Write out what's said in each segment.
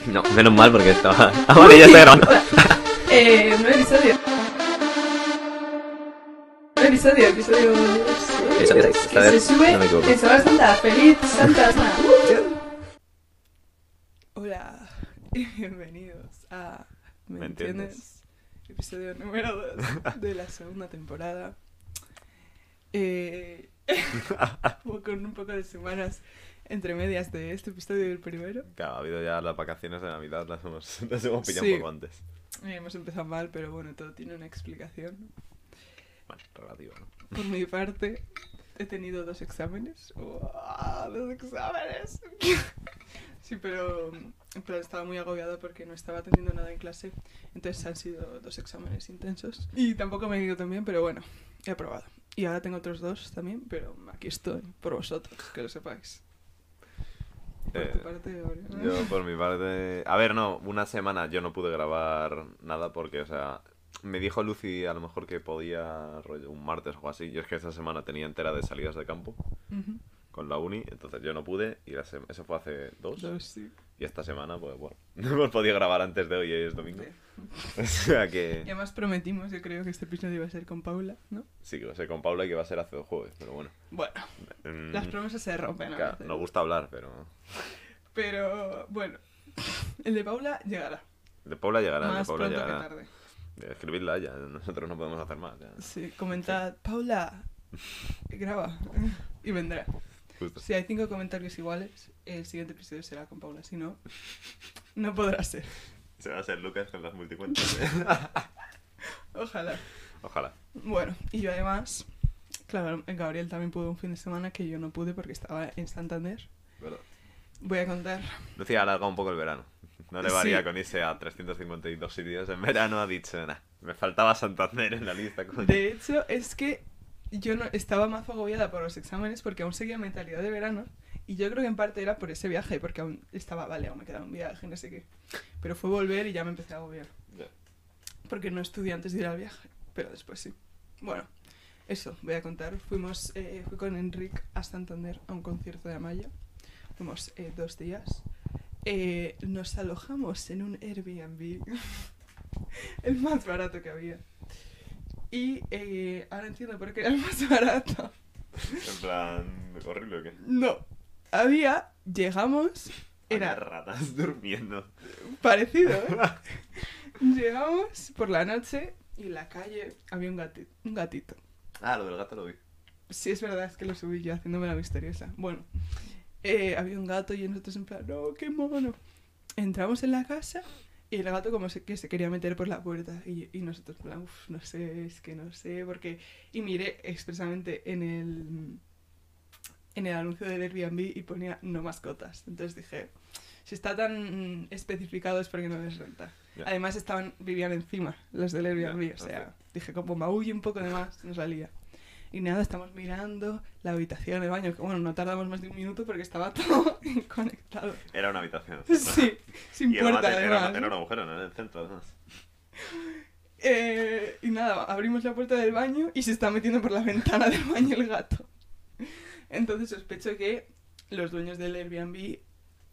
No, menos mal porque estaba. Ah, vale, ya está grabando. Eh, nuevo episodio. Nuevo episodio, episodio. Episodio seis, esta que vez se sube no en Semana Santa. ¡Feliz Santa Semana! Hola y bienvenidos a ¿Me, ¿Me entiendes? Episodio número 2 de la segunda temporada. Eh, con un poco de semanas entre medias de este episodio y el primero. Claro, ha habido ya las vacaciones de Navidad, las hemos, las hemos pillado Sí. un poco antes. Eh, hemos empezado mal, pero bueno, todo tiene una explicación. Bueno, relativo, ¿no? Por mi parte, he tenido dos exámenes. ¡Uah! ¡Dos exámenes! sí, pero, pero estaba muy agobiada porque no estaba teniendo nada en clase. Entonces han sido dos exámenes intensos. Y tampoco me he ido tan bien, pero bueno, he aprobado. Y ahora tengo otros dos también, pero aquí estoy, por vosotros, que lo sepáis. Por Eh, tu parte, Aureo. Yo, por mi parte. A ver, no, una semana yo no pude grabar nada porque, o sea, me dijo Lucy a lo mejor que podía rollo, un martes o algo así. Yo es que esta semana tenía entera de salidas de campo con la uni, entonces yo no pude. Y la eso fue hace dos. Dos, sí. Y esta semana, pues bueno, no hemos podido grabar antes de hoy, hoy es domingo. O sea que. Y además prometimos, yo creo que este episodio iba a ser con Paula, ¿no? Sí, que va a ser con Paula y que va a ser hace dos jueves, pero bueno. Bueno, Mm, las promesas se rompen. a claro, nos gusta hablar, pero. Pero bueno, el de Paula llegará. De Paula llegará, de más Paula pronto llegará. que tarde. Escribidla ya, nosotros no podemos hacer más. Ya. Sí, comentad, Paula, graba y vendrá. Justo. Si hay cinco comentarios iguales, el siguiente episodio será con Paula. Si no, no podrá ser. Se va a hacer Lucas con las multicuentas. Ojalá. Ojalá. Bueno, y yo además, claro, Gabriel también pudo un fin de semana que yo no pude porque estaba en Santander. Pero... Voy a contar. Lucía ha alargado un poco el verano. No le Sí. varía con irse a 352 sitios en verano. Ha dicho, nah, me faltaba Santander en la lista. coño". De hecho, es que yo no estaba más agobiada por los exámenes porque aún seguía mentalidad de verano. Y yo creo que en parte era por ese viaje, porque aún estaba, vale, aún me quedaba un viaje, no sé qué. Pero fue volver y ya me empecé a agobiar. Ya. Porque no estudié antes de ir al viaje, pero después sí. Bueno, eso, voy a contar. Fuimos, eh, fui con Enric a Santander a un concierto de Amaya. Fuimos eh, dos días. Eh, nos alojamos en un Airbnb, el más barato que había. Y eh, ahora entiendo por qué era el más barato. En plan, horrible o qué. No, había, llegamos, Había era ratas durmiendo. parecido, ¿eh? Llegamos por la noche y en la calle había un, gati- un gatito. Ah, lo del gato lo vi. Sí, es verdad, es que lo subí yo haciéndome la misteriosa. Bueno, eh, había un gato y nosotros en plan, no, qué mono. Entramos en la casa y el gato como se, que se quería meter por la puerta y, y nosotros plan, uff, no sé, es que no sé, porque... Y miré expresamente en el, en el anuncio del Airbnb y ponía no mascotas. Entonces dije, si está tan especificado es porque no les renta. Además estaban, vivían encima los del Airbnb, o sea, ok. dije como maulle un poco de más, nos salía. Y nada, estamos mirando la habitación, el baño, que bueno, no tardamos más de un minuto porque estaba todo conectado. Era una habitación. Sí, sin Y además puerta era, además. era un agujero, ¿no? En el centro, además. Eh, y nada, abrimos la puerta del baño y se está metiendo por la ventana del baño el gato. Entonces sospecho que los dueños del Airbnb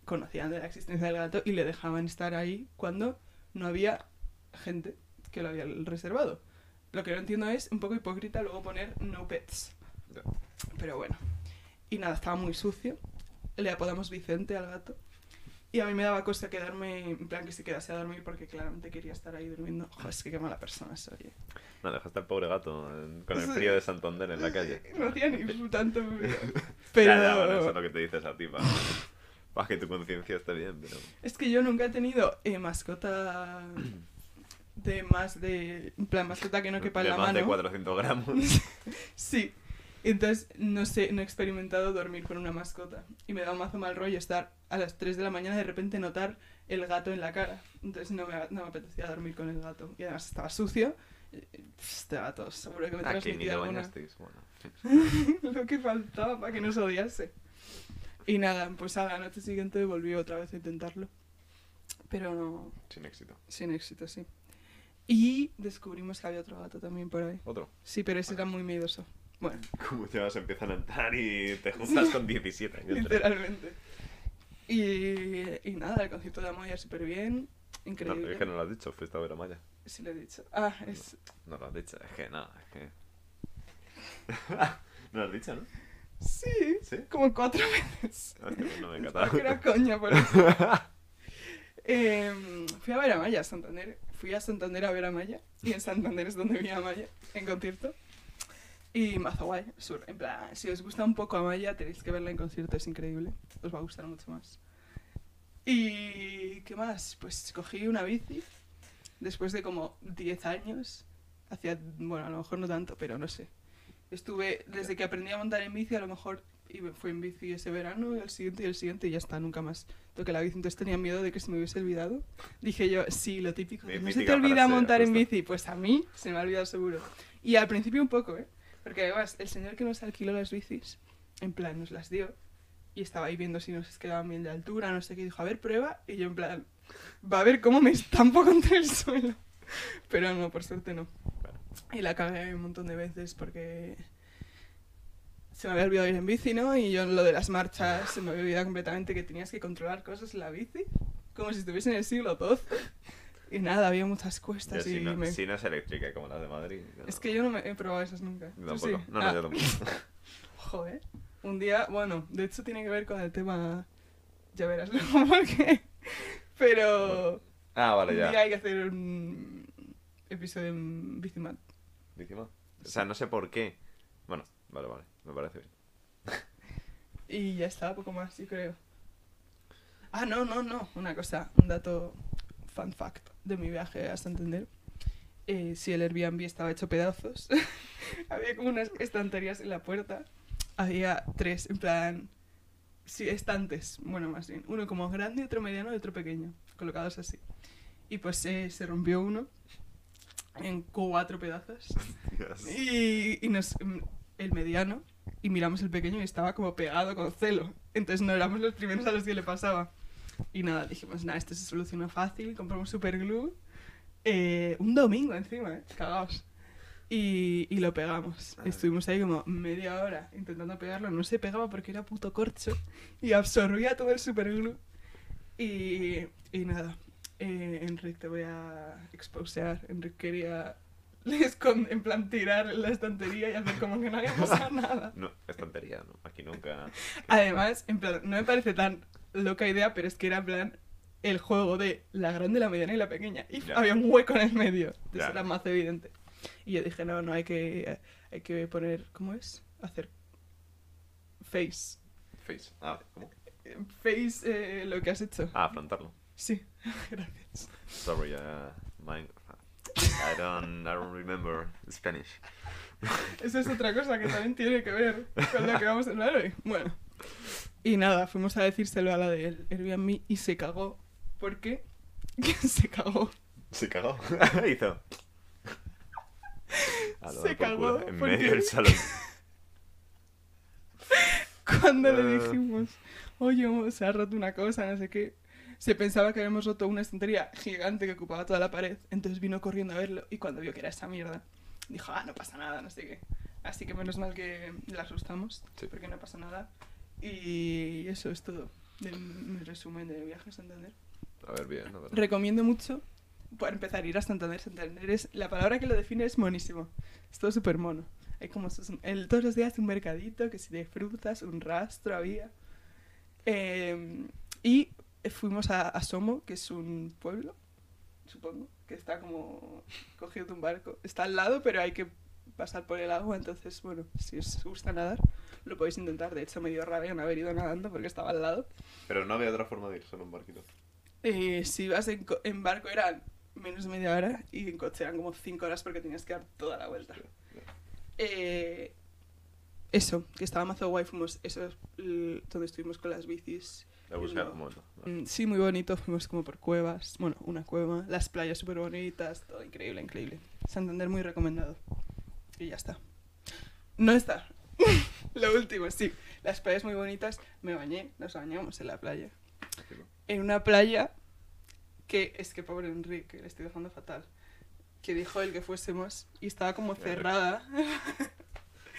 conocían de la existencia del gato y le dejaban estar ahí cuando no había gente que lo había reservado. Lo que no entiendo es un poco hipócrita luego poner no pets. Pero bueno. Y nada, estaba muy sucio. Le apodamos Vicente al gato. Y a mí me daba cosa quedarme, en plan que se quedase a dormir porque claramente quería estar ahí durmiendo. Joder, es que qué mala persona soy. eh. No, dejaste al pobre gato en- con el frío de Santander en la calle. No hacía ni tanto. Pero Ya, ya, bueno, eso es lo que te dices a ti, para, para que tu conciencia esté bien, pero... es que yo nunca he tenido eh, mascota de más de... En plan, mascota que no quepa en de la más mano. de 400 gramos. Sí. Entonces, no sé, no he experimentado dormir con una mascota. Y me da un mazo mal rollo estar a las 3 de la mañana de repente notar el gato en la cara. Entonces no me, no me apetecía dormir con el gato. Y además estaba sucio. Eh, Este gato seguro que me Ah, transmitía alguna... bañasteis. Bueno, Lo que faltaba para que nos odiase. Y nada, pues a la noche siguiente volví otra vez a intentarlo. Pero no, sin éxito. sin éxito, sí. Y descubrimos que había otro gato también por ahí. Otro. Sí, pero ese era muy miedoso. Bueno, Como ya se empiezan a entrar y te juntas con 17 años. literalmente. Y, y nada, concierto de Amaya súper bien, No, increíble. es que no lo has dicho, fuiste a ver a Maya. Sí lo he dicho. Ah, es... No lo has dicho, es que no, es que. no lo has dicho, ¿no? Sí, ¿Sí? como cuatro veces. Hostia, pues no me Pensaba encanta. que era coña, por eso. Em, fui a ver a Maya a Santander. Fui a Santander a ver a Maya. Y en Santander es donde vi a Maya en concierto. Y mazo guay. sur- En plan, si os gusta un poco a Maya, tenéis que verla en concierto, es increíble. Os va a gustar mucho más. Y. ¿Qué más? Pues cogí una bici. Después de como 10 años. Hacía. Bueno, a lo mejor no tanto, pero no sé. Estuve. Desde que aprendí a montar en bici, a lo mejor. Y me fui en bici ese verano, y el siguiente y el siguiente, y ya está, nunca más toqué la bici. Entonces tenía miedo de que se me hubiese olvidado. Dije yo, sí, lo típico. de, no se te olvida montar en bici. Pues a mí se me ha olvidado seguro. Y al principio un poco, ¿eh? Porque además, el señor que nos alquiló las bicis, en plan, nos las dio. Y estaba ahí viendo si nos quedaban bien de altura, no sé qué. Dijo, a ver, prueba. Y yo, en plan, va a ver cómo me estampo contra el suelo. Pero no, por suerte no. Y la cagué un montón de veces porque se me había olvidado ir en bici, ¿no? Y yo en lo de las marchas se me había olvidado completamente que tenías que controlar cosas en la bici, como si estuviese en el siglo XII. Y nada, había muchas yo cuestas si, y no, me... si no es eléctrica como las de Madrid. Es que yo no me he probado esas nunca. yo ¿Tú tampoco. sí? No, no, Ah, yo tampoco. Joder. Un día, bueno, de hecho tiene que ver con el tema... Ya verás luego por qué. Pero... Ah, vale, un ya. día hay que hacer un episodio en Bicimat. Encima. O sea, no sé por qué. Bueno, vale, vale, me parece bien. Y ya está, poco más, yo creo. Ah, no, no, no. Una cosa, un dato fun fact de mi viaje a Santander. Eh, si el Airbnb estaba hecho pedazos, había como unas estanterías en la puerta. Había tres, en plan, sí, estantes, bueno, más bien. Uno como grande, otro mediano y otro pequeño, colocados así. Y pues eh, se rompió uno en cuatro pedazos. Dios. Y, y nos, mm, el mediano, y miramos el pequeño y estaba como pegado con celo. Entonces no éramos los primeros a los que le pasaba. Y nada, dijimos, nada, esto se soluciona fácil, compramos superglue. Eh, un domingo encima, ¿eh? Cagaos. Y, y lo pegamos. Estuvimos ahí como media hora intentando pegarlo. No se pegaba porque era puto corcho. Y absorbía todo el superglue. Y, y nada. Eh, Enrique, te voy a exposear. Enrique quería en plan tirar la estantería y hacer como que no había pasado nada. No, es tontería, ¿no? Aquí nunca. Además, en plan, no me parece tan loca idea, pero es que era en plan el juego de la grande, la mediana y la pequeña. Y Ya. había un hueco en el medio. Entonces Ya. era más evidente. Y yo dije, no, no, hay que, hay que poner, ¿cómo es? Hacer face. Face. Ah, ¿cómo? Face eh, lo que has hecho. Ah, afrontarlo. Sí, gracias. Sorry, uh, my... I don't, I don't remember Spanish. Esa es otra cosa que también tiene que ver con lo que vamos a hablar hoy. Bueno. Y nada, fuimos a decírselo a la del Airbnb y se cagó. ¿Por qué? se cagó. Se cagó. Hizo. Se de cagó En porque- medio del salón. Cuando le Ah. dijimos, oye, se ha roto una cosa, no sé qué, se pensaba que habíamos roto una estantería gigante que ocupaba toda la pared. Entonces vino corriendo a verlo y cuando vio que era esa mierda, dijo, ah, no pasa nada, no sé qué. Así que menos mal que le asustamos, Sí. porque no pasa nada. Y eso es todo de mi resumen de viaje a Santander. A ver, bien, a ver. Recomiendo mucho, para empezar, ir a Santander. Santander es, la palabra que lo define es monísimo. Es todo súper mono. Hay como sus- el, todos los días un mercadito, que si de frutas, un rastro había. Eh, y fuimos a, a Somo, que es un pueblo, supongo, que está como cogido de un barco. Está al lado, pero hay que pasar por el agua, entonces, bueno, si os gusta nadar, lo podéis intentar. De hecho, me dio rabia no haber ido nadando porque estaba al lado. Pero no había otra forma de ir, solo un barquito. Eh, si vas en, co- en barco eran menos de media hora y en coche eran como 5 horas porque tenías que dar toda la vuelta. Eh, eso, que estaba mazo guay, fuimos, eso es donde estuvimos con las bicis. La No. Mm, Sí, muy bonito, fuimos como por cuevas, bueno, una cueva, las playas súper bonitas, todo increíble, increíble. Santander muy recomendado. Y ya está. No está. Lo último, sí. Las playas muy bonitas, me bañé, nos bañamos en la playa en una playa que es que pobre Enrique, le estoy dejando fatal. Que dijo él que fuésemos y estaba como cerrada.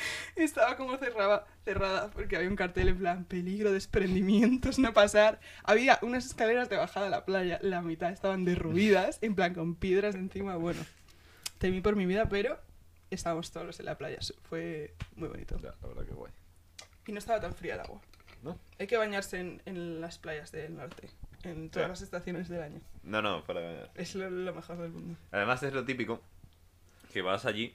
Estaba como cerrada, cerrada porque había un cartel en plan peligro, desprendimientos, no pasar. Había unas escaleras de bajada a la playa, la mitad estaban derruidas, en plan con piedras encima. Bueno, temí por mi vida, pero estábamos todos en la playa. Fue muy bonito. Ya, la verdad que guay. Y no estaba tan fría el agua. ¿No? Hay que bañarse en, en las playas del norte, en todas las estaciones del año. No, no, para... Es lo, lo mejor del mundo. Además es lo típico que vas allí,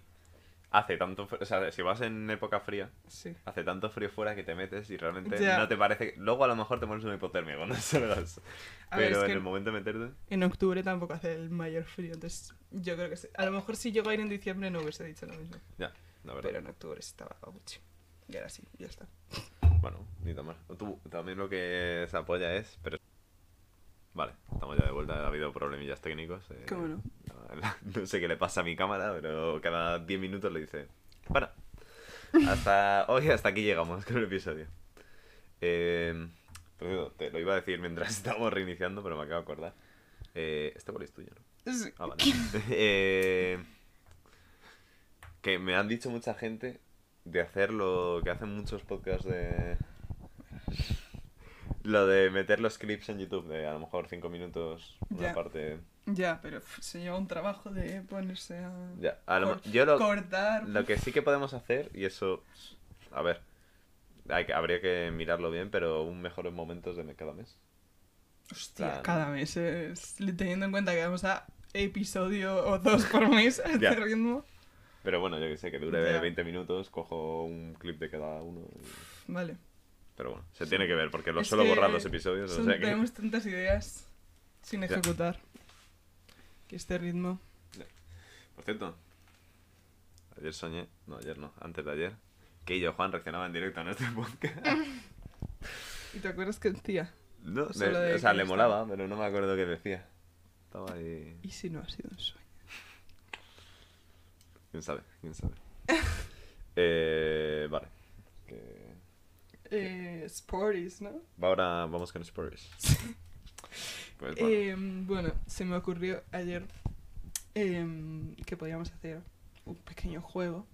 hace tanto... fr- O sea, si vas en época fría, Sí. hace tanto frío fuera que te metes y realmente Ya. no te parece... Luego a lo mejor te pones una hipotermia cuando salgas. Ver, Pero es en que el momento de meterte... en octubre tampoco hace el mayor frío, entonces yo creo que sí. A lo mejor si llego a ir en diciembre no hubiese dicho lo mismo. Ya, la verdad. Pero en octubre estaba mucho. Y ahora sí, ya está. Bueno, ni tan mal. Tú, también lo que se apoya es... Pero... Vale, estamos ya de vuelta. Ha habido problemillas técnicos. eh, ¿Cómo no? No sé qué le pasa a mi cámara, pero cada 10 minutos le dice... Bueno, hasta hoy hasta aquí llegamos con el episodio. Eh, te lo iba a decir mientras estábamos reiniciando, pero me acabo de acordar. Eh, este boli es tuyo, ¿no? Sí. Ah, vale. Eh, que me han dicho mucha gente de hacer lo que hacen muchos podcasts de... Lo de meter los clips en YouTube, de a lo mejor 5 minutos, una Ya. parte... Ya, pero se lleva un trabajo de ponerse a Ya, a lo yo lo, cortar. lo que sí que podemos hacer, y eso... A ver, hay que- habría que mirarlo bien, pero un mejores momentos de cada mes. Hostia, plan- cada mes es... Teniendo en cuenta que vamos a episodio o dos por mes a este ritmo. Pero bueno, yo que sé, que dure Ya. 20 minutos, cojo un clip de cada uno. y- Vale. Pero bueno, se tiene que ver, porque lo Es suelo borrar los episodios. o Son- sea que... Tenemos tantas ideas sin Ya. ejecutar. Que este ritmo... Por cierto, ayer soñé, no, ayer no, antes de ayer, que yo, Juan, reaccionaba en directo a nuestro podcast. ¿Y te acuerdas que decía? No, de- de o sea, le estaba- molaba, pero no me acuerdo qué decía. Estaba ahí. ¿Y si no ha sido un sueño? ¿Quién sabe? ¿Quién sabe? eh, vale. Que- Eh, Sporties, ¿no? Ahora vamos con Spurs. Pues bueno. Eh, bueno, se me ocurrió ayer em, que podíamos hacer un pequeño juego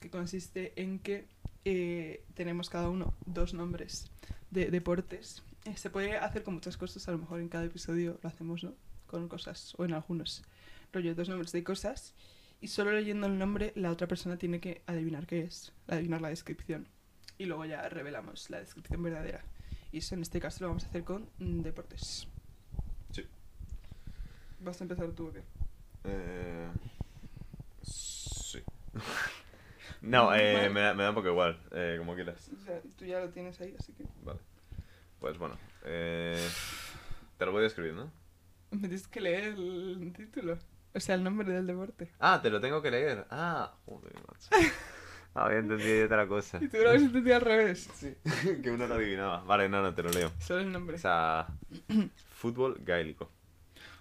que consiste en que eh, tenemos cada uno dos nombres de deportes. Eh, se puede hacer con muchas cosas, a lo mejor en cada episodio lo hacemos, ¿no? Con cosas, o en algunos, rollo, dos nombres de cosas. Y solo leyendo el nombre, la otra persona tiene que adivinar qué es, adivinar la descripción. Y luego ya revelamos la descripción verdadera. Y eso en este caso lo vamos a hacer con mm, deportes. Sí. ¿Vas a empezar tú o qué? Eh, sí. no, eh, me, da, me da un poco igual, eh, como quieras. O sea, tú ya lo tienes ahí, así que... Vale. Pues bueno. Eh, te lo voy a escribir, ¿no? Me tienes que leer el título. O sea, el nombre del deporte. Ah, te lo tengo que leer. Ah, joder, macho. Había entendido otra cosa. Y tú lo habías entendido al revés. Sí, que uno lo adivinaba. Vale, no, no, te lo leo. Solo el nombre. O sea, fútbol gaélico.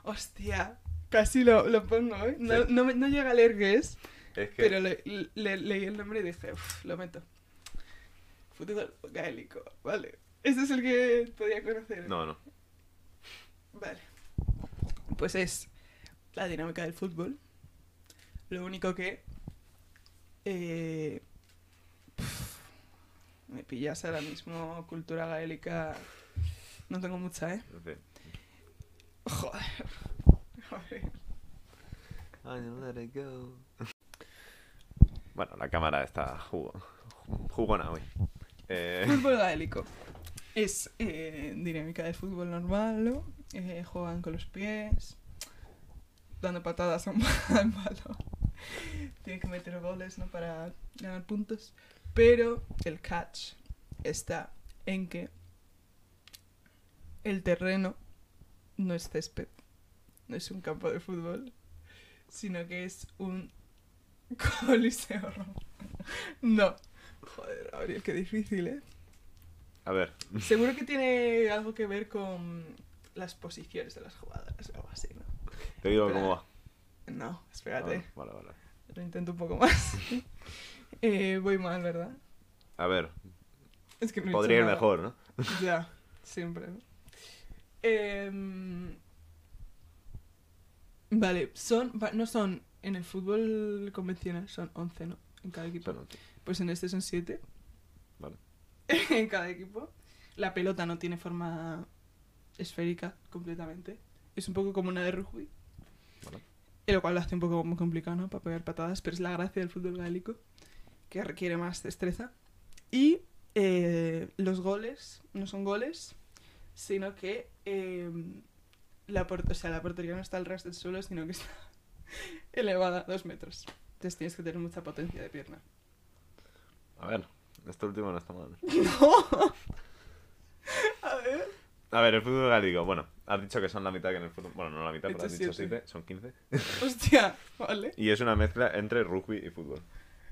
Hostia, casi lo, lo pongo, ¿eh? No, Sí. no, me- no llega a leer qué es, Es que... pero le- le- leí el nombre y dije, "Uf, lo meto. Fútbol gaélico, vale. Ese es el que podía conocer. No, no. Vale. Pues es la dinámica del fútbol. Lo único que... eh, pf, me pillas ahora mismo cultura gaélica... No tengo mucha, ¿eh? Joder. Joder. Bueno, la cámara está jugo, jugona hoy. Eh, Fútbol gaélico. Es eh, dinámica de fútbol normal, ¿no? Eh, juegan con los pies, dando patadas a un al balón. Tienen que meter goles, ¿no? Para ganar puntos. Pero el catch está en que el terreno no es césped, no es un campo de fútbol, sino que es un coliseo romano. No. Joder, Gabriel, qué difícil, ¿eh? a ver, Seguro que tiene algo que ver con las posiciones de las jugadoras o algo así, ¿no? te digo cómo va. No, espérate. Ah, vale, vale. Lo intento un poco más. eh, voy mal, ¿verdad? A ver, Es que no podría ir nada. mejor, ¿no? Ya, siempre. Em, vale, son, no son en el fútbol convencional, son 11, ¿no? En cada equipo. Son. Pues en este son siete. Vale. en cada equipo. La pelota no tiene forma esférica completamente. Es un poco como una de rugby. Vale. Y lo cual lo hace un poco muy complicado, ¿no? Para pegar patadas, pero es la gracia del fútbol gaélico, que requiere más destreza. Y eh, los goles no son goles, sino que eh, la, o sea, la portería no está al ras del suelo, sino que está elevada dos metros. Entonces tienes que tener mucha potencia de pierna. A ver, esto último no está mal. ¡No! A ver. A ver, el fútbol gaélico, bueno, has dicho que son la mitad que en el fútbol. Bueno, no la mitad, pero has dicho dicho siete. 7, son 15. Hostia, vale. Y es una mezcla entre rugby y fútbol.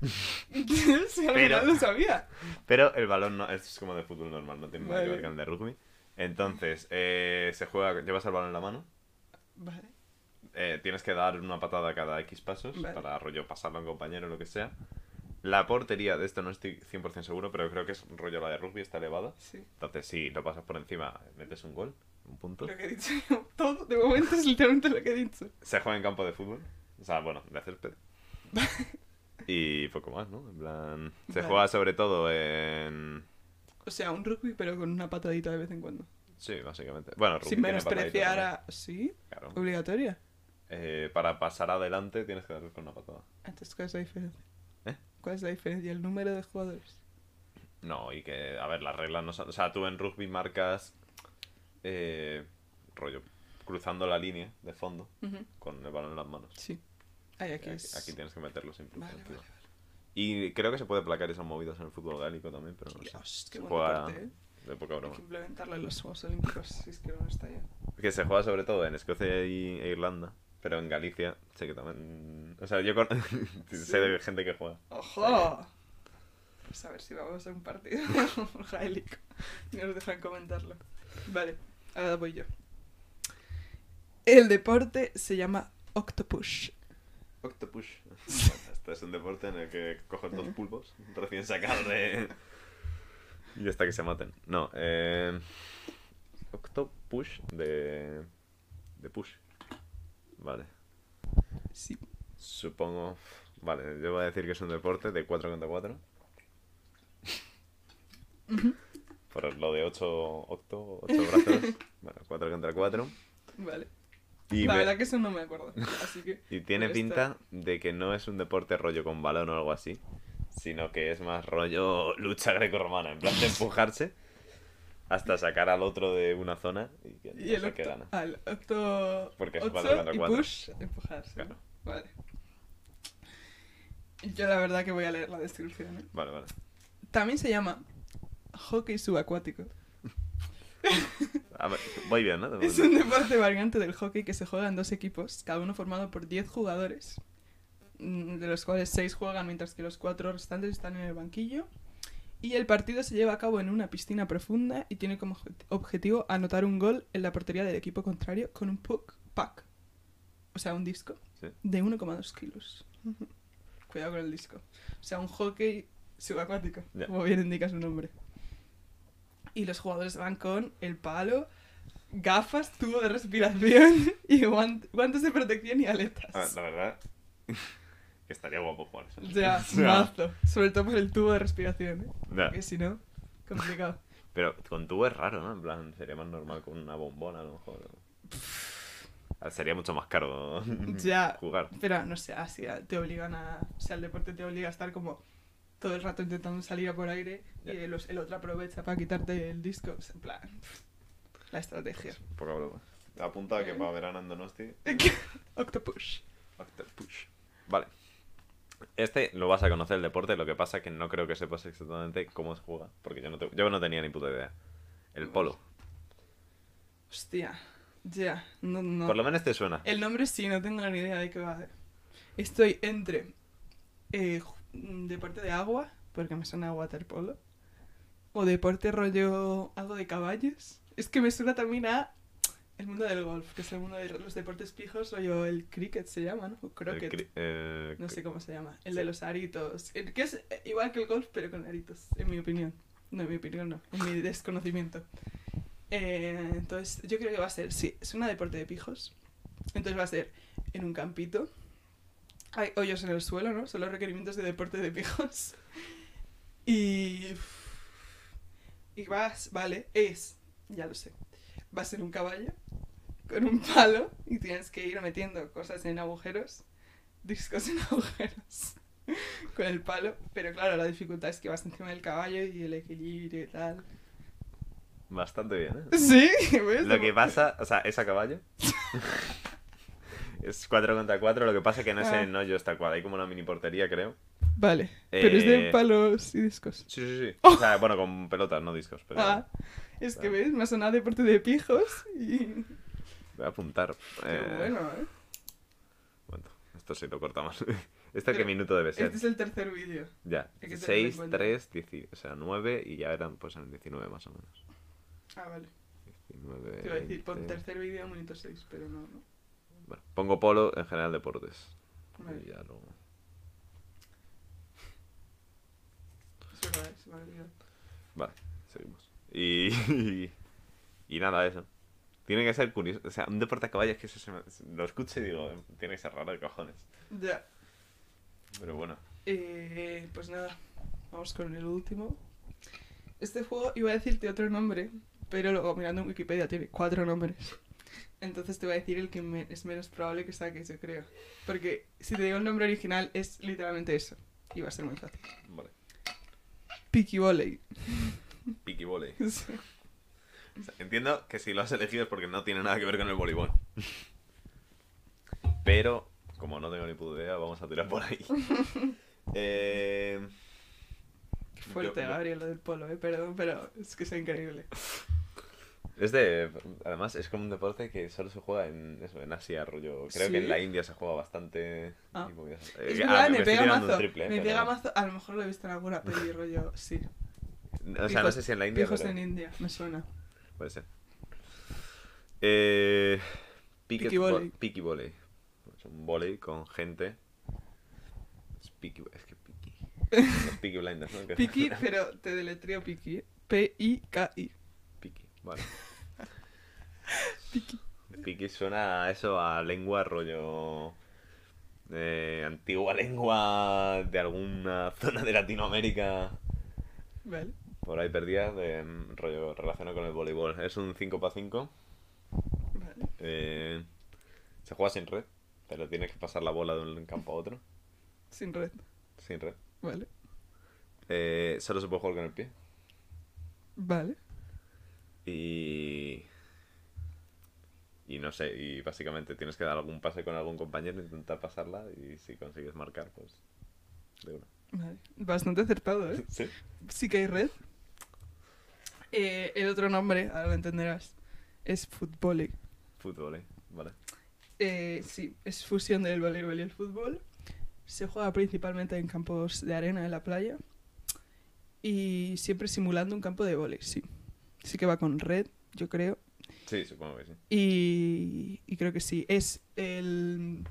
sí, al Pero- lo sabía. Pero el balón no es como de fútbol normal, no tiene nada que ver con el de rugby. Entonces, eh, se juega, llevas el balón en la mano, Vale. eh, tienes que dar una patada cada X pasos Vale. para rollo pasarlo a un compañero o lo que sea. La portería, de esto no estoy 100% seguro, pero creo que es rollo la de rugby, está elevada. Sí. Entonces, si lo pasas por encima, metes un gol, un punto. Lo que he dicho yo. Todo, de momento es literalmente lo que he dicho. Se juega en campo de fútbol, o sea, bueno, de césped. y poco más, ¿no? En plan, se juega sobre todo en... O sea, un rugby, pero con una patadita de vez en cuando. Sí, básicamente. Bueno, rugby Sin menospreciar a. ¿Sí? claro. ¿Obligatoria? Eh, para pasar adelante tienes que darle con una patada. Entonces, ¿cuál es la diferencia? ¿Eh? ¿Cuál es la diferencia? ¿El número de jugadores? No, y que, a ver, las reglas no son... O sea, tú en rugby marcas... Eh, rollo, cruzando la línea de fondo Ujú. con el balón en las manos. Sí. Ay, aquí Aquí, es. aquí tienes que meterlo siempre. Vale, vale, vale. Y creo que se puede placar esas movidas en el fútbol gaélico también, pero no sé. Dios, qué Se juega deporte, ¿eh? de poca Hay broma. que implementarlo en los Juegos Olímpicos, si es que no está ya. Que se juega sobre todo en Escocia y, e Irlanda, pero en Galicia sé que también... O sea, yo con... sé de gente que juega. ¡Ojo! Pues a ver si vamos a un partido gaélico. Y nos dejan comentarlo. Vale, ahora voy yo. El deporte se llama Octopush. Octopus. Este es un deporte en el que coges dos pulpos recién sacados de... Y hasta que se maten. No, eh... Octopush de... De push. Vale. Sí. Supongo... Vale, yo voy a decir que es un deporte de 4 contra 4. Por lo de 8 octo, 8 brazos. Bueno, 4 contra 4. Vale. Y, la me- verdad que eso no me acuerdo. Así que. y tiene pinta de que no es un deporte rollo con balón o algo así, sino que es más rollo lucha grecorromana, en plan de empujarse hasta sacar al otro de una zona y que Y no el sé qué octo. gana. El octo. Porque es ocho cuatro contra y cuatro. push, empujarse. Claro. Vale. Yo la verdad que voy a leer la descripción. ¿eh? Vale, vale. También se llama hockey subacuático. A ver, voy bien, Es un deporte variante del hockey que se juega en dos equipos, cada uno formado por 10 jugadores, mm, de los cuales 6 juegan mientras que los 4 restantes están en el banquillo. Y el partido se lleva a cabo en una piscina profunda y tiene como obje- objetivo anotar un gol en la portería del equipo contrario con un puck, puck o sea, un disco, Sí. de 1,2 kilos. Cuidado con el disco. O sea, un hockey subacuático, Ya. como bien indica su nombre. Y los jugadores van con el palo, gafas, tubo de respiración y guant- guantes de protección y aletas. Ah, la verdad, que estaría guapo jugar eso. Sea, O sea, mazo. Sobre todo por el tubo de respiración, ¿eh? ya. Porque si no, complicado. Pero con tubo es raro, ¿no? En plan, sería más normal con una bombona a lo mejor. A ver, Sería mucho más caro Ya. jugar. Pero no sé, así te obligan a. O sea, el deporte te obliga a estar como todo el rato intentando salir a por aire y el, el otro aprovecha para quitarte el disco. En plan. La estrategia. Poca broma. Apunta que para verano en Donosti Octopush. Octopush. Vale. Este lo vas a conocer el deporte, lo que pasa que no creo que sepas exactamente cómo se juega, porque yo no, te- yo no tenía ni puta idea. El polo. Hostia. Ya. No, no. Por lo menos te suena. El nombre sí, no tengo ni idea de qué va. Estoy entre eh, deporte de agua, porque me suena a waterpolo, o deporte rollo algo de caballos. Es que me suena también a el mundo del golf, que es el mundo de los deportes fijos, rollo el cricket se llama, ¿no? O croquet. cri- eh, No sé cómo se llama. El Sí. de los aritos. El que es eh, igual que el golf, pero con aritos, en mi opinión. No, en mi opinión no, en mi desconocimiento. Eh, entonces, yo creo que va a ser, sí, es una deporte de pijos. Entonces va a ser en un campito. Hay hoyos en el suelo, ¿no? Son los requerimientos de deporte de pijos. Y. Y vas, vale, es. Ya lo sé. Va a ser un caballo con un palo y tienes que ir metiendo cosas en agujeros, discos en agujeros con el palo. Pero claro, la dificultad es que vas encima del caballo y el equilibrio y tal. Bastante bien, ¿eh? Sí, ¿ves? Lo que pasa, o sea, es a caballo. es 4 contra 4, lo que pasa es que no es Ah. en hoyo tal cual, hay como una mini portería, creo. Vale, pero es de Eh, palos y discos. Sí, sí, sí. O sea, bueno, con pelotas, no discos, pero Ah, es que Ah. ves, me ha sonado deporte de pijos y. voy a apuntar. Qué Eh, bueno, ¿eh? Bueno, esto sí lo cortamos. ¿Este qué minuto debe ser? Este es el tercer vídeo. Ya, hay que tenerlo en 6, cuenta. 3, 10, o sea, 9 y ya eran pues en el 19 más o menos. Ah, vale. 19, Te iba a decir, 20. tercer vídeo, minuto 6, pero no, no. Bueno, pongo polo en general deportes. Vale. Y ya se me olvidado. Vale, seguimos. Y, y, nada, eso. Tiene que ser curioso. O sea, un deporte a caballo es que eso se me- lo escucho y digo, tiene que ser raro de cojones. Ya. Pero bueno. Eh, pues nada, vamos con el último. Este juego iba a decirte otro nombre, pero luego mirando en Wikipedia tiene cuatro nombres. Entonces te voy a decir el que me- es menos probable que saques, yo creo. Porque si te digo el nombre original es literalmente eso. Y va a ser muy fácil. Vale. Piki Volley. Piki volley. Sí. O sea, entiendo que si lo has elegido es porque no tiene nada que ver con el voleibol. Pero, como no tengo ni puta idea, vamos a tirar por ahí. Eh, Qué fuerte, Yo- Gabriel, lo del polo, eh. Perdón, pero es que es increíble. Es de. Además, es como un deporte que solo se juega en, eso, en Asia, rollo. Creo que en la India se juega bastante. Ah. Es Eh, verdad, ah, me, pega mazo. triple, eh, me pero- pega mazo. A lo mejor lo he visto en alguna peli, rollo. Sí. O sea, no sé si en la India. Pijos pero en India, me suena. Puede ser. Eh, Piqui volley. volley. Es un volley con gente. Es piqui. Es que piqui. Los piqui blinders, ¿no? Piki, pero te deletreo Piki. P-I-K-I. Piqui, vale. Piki. Piqui suena a eso, a lengua rollo. eh, antigua lengua de alguna zona de Latinoamérica. Vale. Por ahí perdida, de mm, rollo relacionado con el voleibol. Es un 5 para 5. Vale. Eh, se juega sin red, pero tienes que pasar la bola de un campo a otro. Sin red. Sin red. Vale. Eh, solo se puede jugar con el pie. Vale. Y. Y no sé, y básicamente tienes que dar algún pase con algún compañero, intentar pasarla y si consigues marcar, pues. De una. Vale. Bastante acertado, ¿eh? Sí. Sí que hay red. Eh, el otro nombre, ahora lo entenderás, es fútbol. Fútbol. Vale. Eh, sí, es fusión del voleibol y el fútbol. Se juega principalmente en campos de arena en la playa. Y siempre simulando un campo de voleibol, sí. Sí que va con red, yo creo. Sí, supongo que sí. Y, y creo que sí. Es el,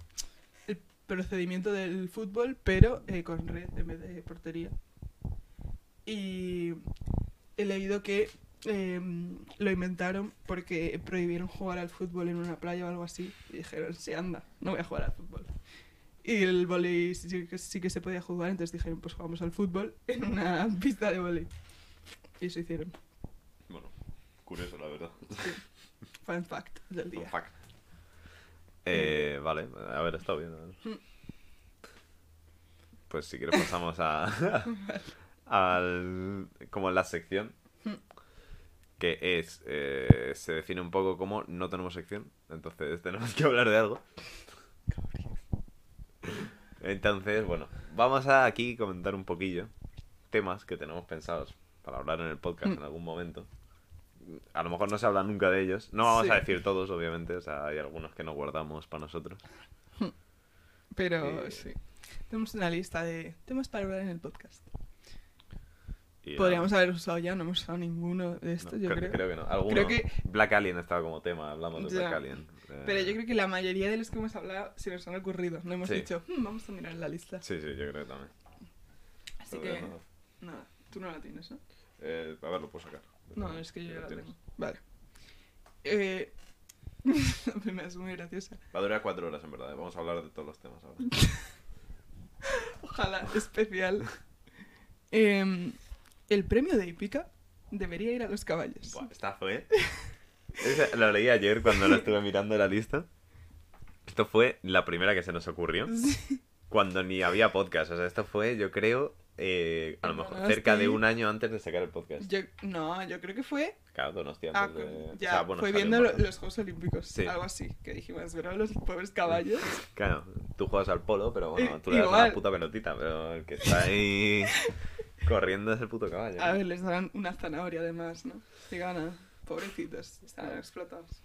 el procedimiento del fútbol, pero eh, con red en vez de portería. Y he leído que eh, lo inventaron porque prohibieron jugar al fútbol en una playa o algo así. Y dijeron, sí, anda, no voy a jugar al fútbol. Y el volei sí, que- sí que se podía jugar, entonces dijeron, pues jugamos al fútbol en una pista de volei. Y eso hicieron. Bueno, curioso, la verdad. Sí. Fun fact del día. Fuck. Eh, vale, a ver, está bien. a ver. Mm. Pues si quieres pasamos a. al. como la sección. Mm. Que es. eh, se define un poco como no tenemos sección. Entonces tenemos que hablar de algo. Entonces, bueno, vamos a aquí comentar un poquillo temas que tenemos pensados para hablar en el podcast Mm. en algún momento. A lo mejor no se habla nunca de ellos. No vamos Sí. a decir todos, obviamente. O sea, hay algunos que no guardamos para nosotros. Pero Eh, sí. Tenemos una lista de temas para hablar en el podcast. Y Podríamos nada, haber usado ya, no hemos usado ninguno de no, estos, yo cre- creo. que no. Alguno, Creo que- Black Alien estaba como tema, hablamos de Ya. Black Alien. Eh, Pero yo creo que la mayoría de los que hemos hablado se nos han ocurrido. No hemos Sí. dicho, "Hmm, vamos a mirar la lista. Sí, sí, yo creo que también. Así Pero que, nada. nada, tú no la tienes, ¿no? Eh, a ver, lo puedo sacar. No, es que yo ya la tengo. Vale. Eh... la primera es muy graciosa. Va a durar cuatro horas, en verdad. eh. Vamos a hablar de todos los temas ahora. Ojalá, especial. Em, el premio de hípica debería ir a los caballos. Buah, esta fue. Esa- lo leí ayer cuando lo estuve mirando la lista. Esto fue la primera que se nos ocurrió. Sí. Cuando ni había podcast. O sea, esto fue, yo creo, eh, a lo mejor no, cerca de un año antes de sacar el podcast. Yo, no, yo creo que fue, Claro, Donostia ah, antes de... ya, o sea, bueno, fue viendo lo- los Juegos Olímpicos, Sí. algo así, que dijimos, pero los pobres caballos. Claro, tú juegas al polo, pero bueno, tú le das igual. una puta pelotita, pero el que está ahí corriendo es el puto caballo. A ver, les darán una zanahoria además, ¿no? Si gana, pobrecitos, están explotados.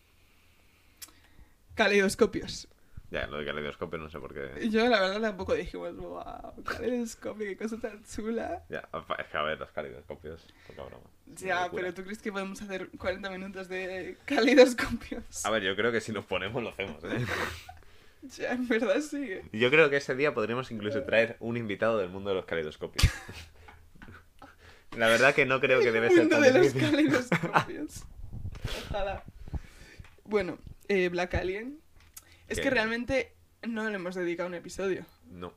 Caleidoscopios. Ya, lo de caleidoscopio no sé por qué. Yo la verdad tampoco dijimos, wow, caleidoscopio, qué cosa tan chula. Ya, es que a ver, los caleidoscopios, poca broma. Ya, pero ¿tú crees que podemos hacer 40 minutos de caleidoscopios? A ver, yo creo que si nos ponemos lo hacemos, ¿eh? Ya, en verdad sí. ¿eh? Yo creo que ese día podríamos incluso traer un invitado del mundo de los caleidoscopios. La verdad que no creo que debe ser mundo tan de los caleidoscopios. Ojalá. Bueno, eh, Black Alien. Es ¿Qué? que realmente no le hemos dedicado un episodio. No.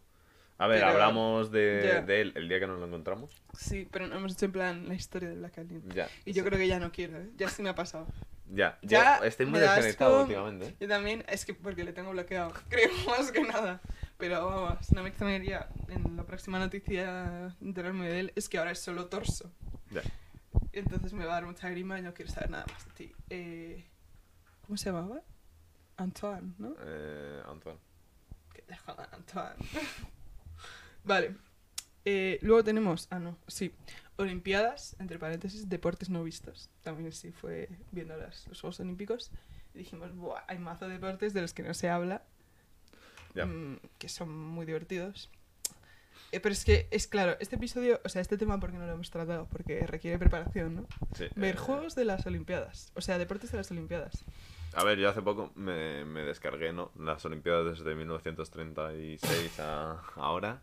A ver, Pero- hablamos de, de él el día que nos lo encontramos. Sí, pero no hemos hecho en plan la historia de Black Alien. Ya. Y yo creo que ya no quiero, ¿eh? Ya se me ha pasado. Ya, Ya ya. Estoy muy desconectado asco. últimamente. ¿eh? Yo también, es que porque le tengo bloqueado, creo, más que nada. Pero vamos, no me extrañaría. En la próxima noticia enterarme de él es que ahora es solo torso. Ya. Entonces me va a dar mucha grima y no quiero saber nada más de ti. Eh, ¿Cómo se llamaba? Antoine, ¿no? Eh, Antoine. Que te jodan, Antoine. vale. Eh, luego tenemos, ah no, sí, Olimpiadas, entre paréntesis, deportes no vistos. También sí fue viendo las, los Juegos Olímpicos. Y dijimos, Buah, hay mazo de deportes de los que no se habla, Ya. mm, que son muy divertidos. Eh, pero es que, es claro, este episodio, o sea, este tema, ¿por qué no lo hemos tratado? Porque requiere preparación, ¿no? Sí, Ver eh, Juegos de las Olimpiadas, o sea, deportes de las Olimpiadas. A ver, yo hace poco me, me descargué, ¿no? Las Olimpiadas desde 1936 a ahora.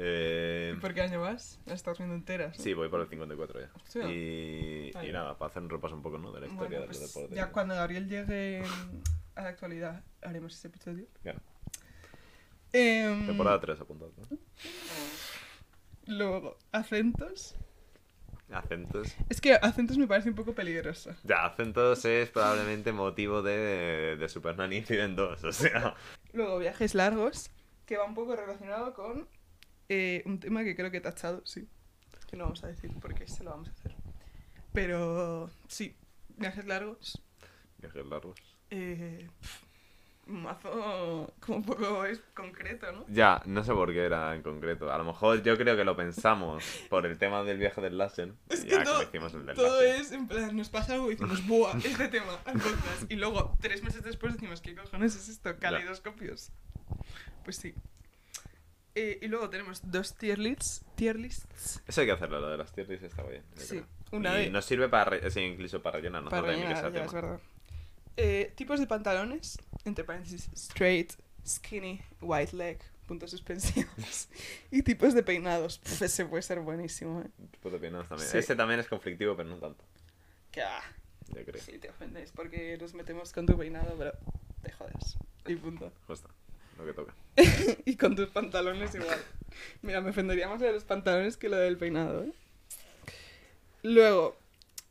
Eh, ¿Y por qué año vas? Las estás viendo enteras. sí, voy por el 54 ya. Hostia. Y, y nada, para hacer un repaso un poco, ¿no? De la Bueno, historia de pues los deportes. ya cuando Gabriel llegue mm, a la actualidad haremos ese episodio. Claro. Em, Temporada 3 apuntado. ¿no? Luego, acentos. Acentos. Es que acentos me parece un poco peligroso. Ya, acentos es probablemente motivo de, de Super Nanny Incident 2, o sea... Luego, viajes largos, que va un poco relacionado con eh, un tema que creo que he tachado, sí. Que no vamos a decir porque se lo vamos a hacer. Pero sí, viajes largos. Viajes largos. Eh, mazo como un poco es concreto, ¿no? Ya, no sé por qué era en concreto. A lo mejor yo creo que lo pensamos por el tema del viaje del láser. Es y que ya todo, el del todo láser. es, en plan, nos pasa algo y decimos, ¡buah! Este tema, al podcast. Y luego, tres meses después, decimos, ¿qué cojones es esto? Caleidoscopios. Pues sí. Eh, y luego tenemos dos tier lists. Tier lists Eso hay que hacerlo, lo de las tier lists está bien. Sí, creo. una y de- nos sirve para, re- sí, incluso para rellenar, no para rellenar, ya, es verdad. Eh, tipos de pantalones, entre paréntesis, straight, skinny, white leg, puntos suspensivos. y tipos de peinados. Pff, ese puede ser buenísimo, ¿eh? Tipo de peinados también. Sí. Ese también es conflictivo, pero no tanto. Que, ah, Yo creo. Sí, te ofendes porque nos metemos con tu peinado, pero te jodes. Y punto. Justo. Lo que toca. y con tus pantalones igual. Mira, me ofendería más de los pantalones que lo del peinado, ¿eh? Luego,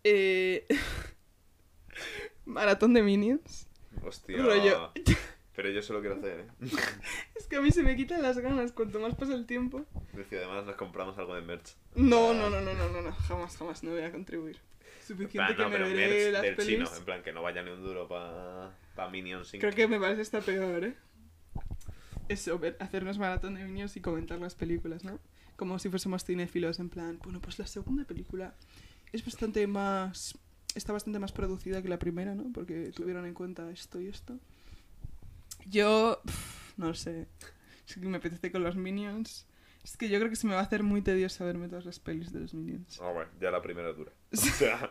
eh... maratón de Minions. Hostia. Rollo. Pero yo solo quiero hacer, ¿eh? Es que a mí se me quitan las ganas cuanto más pasa el tiempo. Decía, además nos compramos algo de merch. No, Ah. no, no, no, no, no, no. Jamás, jamás no voy a contribuir. En Suficiente plan, que no, me veré las del pelis. chino. En plan, que no vaya ni un duro para pa Minions 5. Creo que me parece hasta peor, ¿eh? Eso, ver, hacernos maratón de Minions y comentar las películas, ¿no? Como si fuésemos cinéfilos, en plan, bueno, pues la segunda película es bastante más... Está bastante más producida que la primera, ¿no? Porque tuvieron en cuenta esto y esto. Yo... pf, no sé. Sí que me apetece con los Minions. Es que yo creo que se me va a hacer muy tedioso verme todas las pelis de los Minions. Ah, bueno, ya la primera dura. O sea,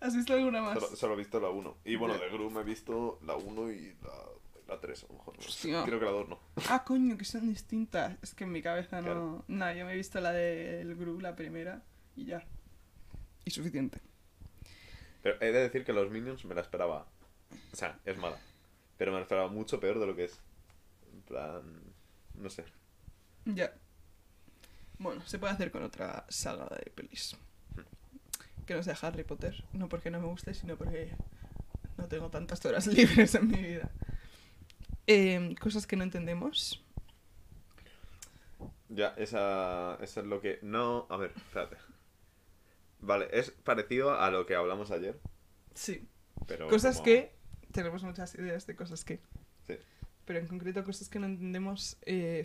¿Has visto alguna más? solo, solo he visto la 1. Y bueno, de Gru me he visto la 1 y la, la 3, a lo mejor. Hostia. Creo que la 2 no. Ah, coño, que son distintas. Es que en mi cabeza no. Claro. No, yo me he visto la del Gru, la primera, y ya. Y suficiente. Pero he de decir que los Minions me la esperaba. O sea, es mala. Pero me la esperaba mucho peor de lo que es. En plan. No sé. Ya. Bueno, se puede hacer con otra saga de pelis. Que no sea Harry Potter. No porque no me guste, sino porque no tengo tantas horas libres en mi vida. Em, cosas que no entendemos. Ya, esa, esa es lo que... No, a ver, espérate. Vale, es parecido a lo que hablamos ayer, Sí. pero... Cosas como- que. Tenemos muchas ideas de cosas que. Sí. Pero en concreto, cosas que no entendemos. eh,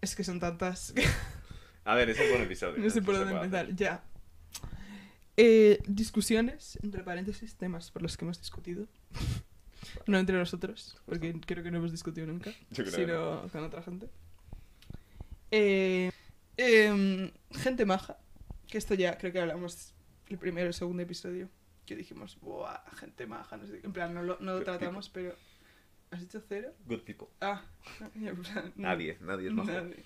es que son tantas. A ver, es un buen episodio. no sé por dónde empezar. hacer. Ya. Eh, discusiones, entre paréntesis, temas por los que hemos discutido. No entre nosotros, porque creo que no hemos discutido nunca, Yo creo que sino con otra gente. Eh, em, gente maja, que esto ya creo que hablamos el primero o el segundo episodio, que dijimos, ¡buah! Gente maja, no sé qué". En plan, no lo, no lo tratamos, pero. ¿Has dicho cero? Good people. Ah, en plan, no. Nadie, nadie es majo. Nadie.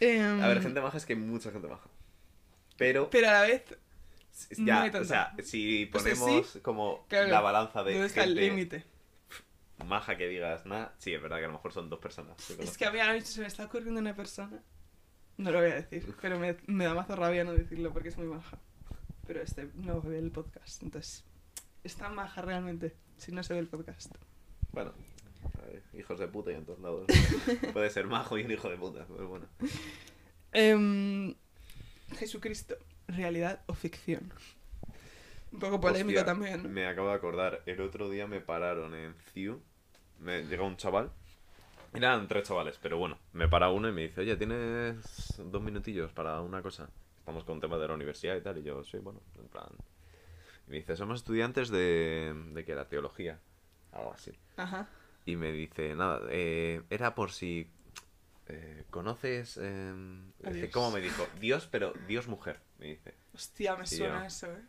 Em, A ver, gente maja es que hay mucha gente maja. Pero, Pero a la vez, no ya, hay o sea, si O sea, ponemos como Claro, la balanza de ¿dónde está el gente límite? maja que digas nada, sí, es verdad que a lo mejor son dos personas. Es que a mí ahora mismo se me está ocurriendo una persona. No lo voy a decir, pero me, me da mazo rabia no decirlo porque es muy maja. Pero este no ve el podcast, entonces. Es tan maja realmente si no se ve el podcast. Bueno, a ver, hijos de puta y en todos lados. Puede ser majo y un hijo de puta, pero bueno. Em, Jesucristo, ¿realidad o ficción? Un poco polémico Hostia, también. Me acabo de acordar, el otro día me pararon en CIU, me llegó un chaval, eran tres chavales, pero bueno, me para uno y me dice, oye, ¿tienes dos minutillos para una cosa? Estamos con temas de la universidad y tal, y yo, sí, bueno, en plan... Y me dice, somos estudiantes de, de que la teología, algo así. Ajá. Y me dice, nada, eh, era por si eh, conoces... eh, Dios. ¿Cómo me dijo? Dios, pero Dios mujer, me dice. Hostia, me suena yo. eso, eh.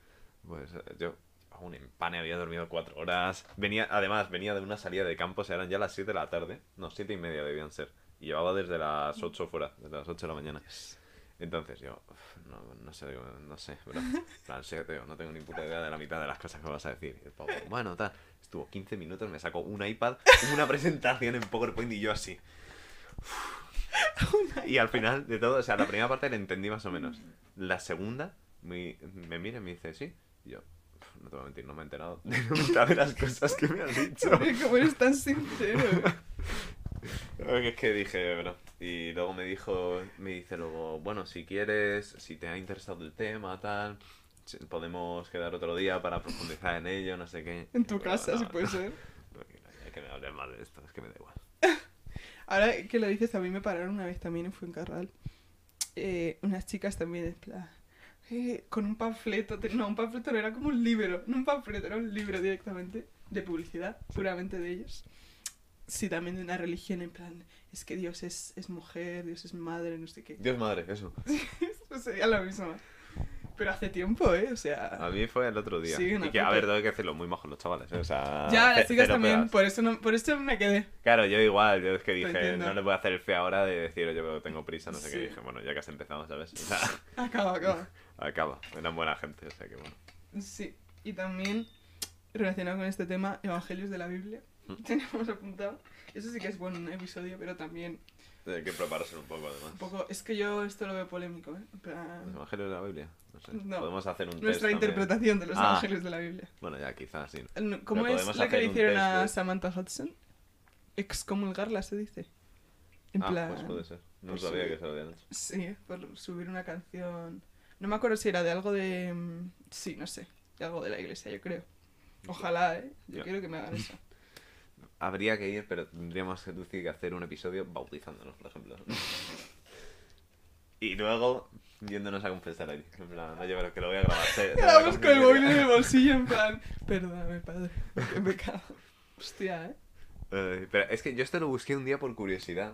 Pues yo, aún en pane, había dormido cuatro horas. Venía, además, venía de una salida de campo, o sea, eran ya las 7 de la tarde. No, siete y media debían ser. Y llevaba desde las 8 fuera, desde las 8 de la mañana. Entonces yo, uf, no, no sé, no sé, bro. Plan, tío, no tengo ni puta idea de la mitad de las cosas que vas a decir. Y el pavo, bueno, tal. Estuvo 15 minutos, me sacó un iPad, una presentación en PowerPoint y yo así. Y al final de todo, o sea, la primera parte la entendí más o menos. La segunda, me, me mira y me dice, sí. Y yo, "Uf, no te voy a mentir, no me he enterado de la mitad de las cosas que me has dicho. ¿Cómo eres tan sincero? Es que dije, bro. Y luego me dijo, me dice luego, bueno, si quieres, si te ha interesado el tema, tal, podemos quedar otro día para profundizar en ello, no sé qué. En tu casa, "No, si puede no, ser. no, que me hables mal de esto, es que me da igual. Ahora que lo dices, a mí me pararon una vez también en Fuencarral. Eh, unas chicas también, en plan, eh, con un panfleto. No, un panfleto no era como un libro. No un panfleto, era un libro directamente de publicidad, puramente de ellos. Sí, también de una religión, en plan, es que Dios es, es mujer, Dios es madre, no sé qué. Dios madre, eso. Eso sería lo mismo. Pero hace tiempo, ¿eh? O sea. A mí fue el otro día. Sí, y que, a ver, tengo que decirlo, muy majos los chavales, ¿eh? O sea... ya, las chicas también, por eso, no, por eso me quedé. Claro, yo igual, yo es que dije, no le voy a hacer el feo ahora de decir, oye, pero tengo prisa, no sé Sí. qué. Dije, bueno, ya que has empezado, ¿sabes? O sea, Acaba, acaba. acaba. Eran buena gente, o sea que bueno. Sí, y también relacionado con este tema, Evangelios de la Biblia. Mm. Tenemos apuntado. Eso sí que es buen episodio, pero también Hay que prepararse un poco, además. un poco. Es que yo esto lo veo polémico, ¿eh? Plan, ¿Los evangelios de la Biblia? No sé. No. Podemos hacer un test nuestra también. interpretación de los Ah. Evangelios de la Biblia. Bueno, ya, quizás, sí. ¿Cómo Pero es la que le hicieron a de- Samantha Hudson? Excomulgarla, se dice. En ah, plan. pues puede ser. No pues sabía sí. que se lo habían hecho. Sí, por subir una canción. No me acuerdo si era de algo de. mm, Sí, no sé. De algo de la iglesia, yo creo. Ojalá, ¿eh? Yo quiero que me hagan eso. Habría que ir, pero tendríamos que, Lucy, que hacer un episodio bautizándonos, por ejemplo. y luego yéndonos a confesar allí. En plan, oye, pero que lo voy a grabar. Vamos con el móvil en el bolsillo en plan, perdóname, padre, qué pecado. Hostia, ¿eh? Eh, pero es que yo esto lo busqué un día por curiosidad.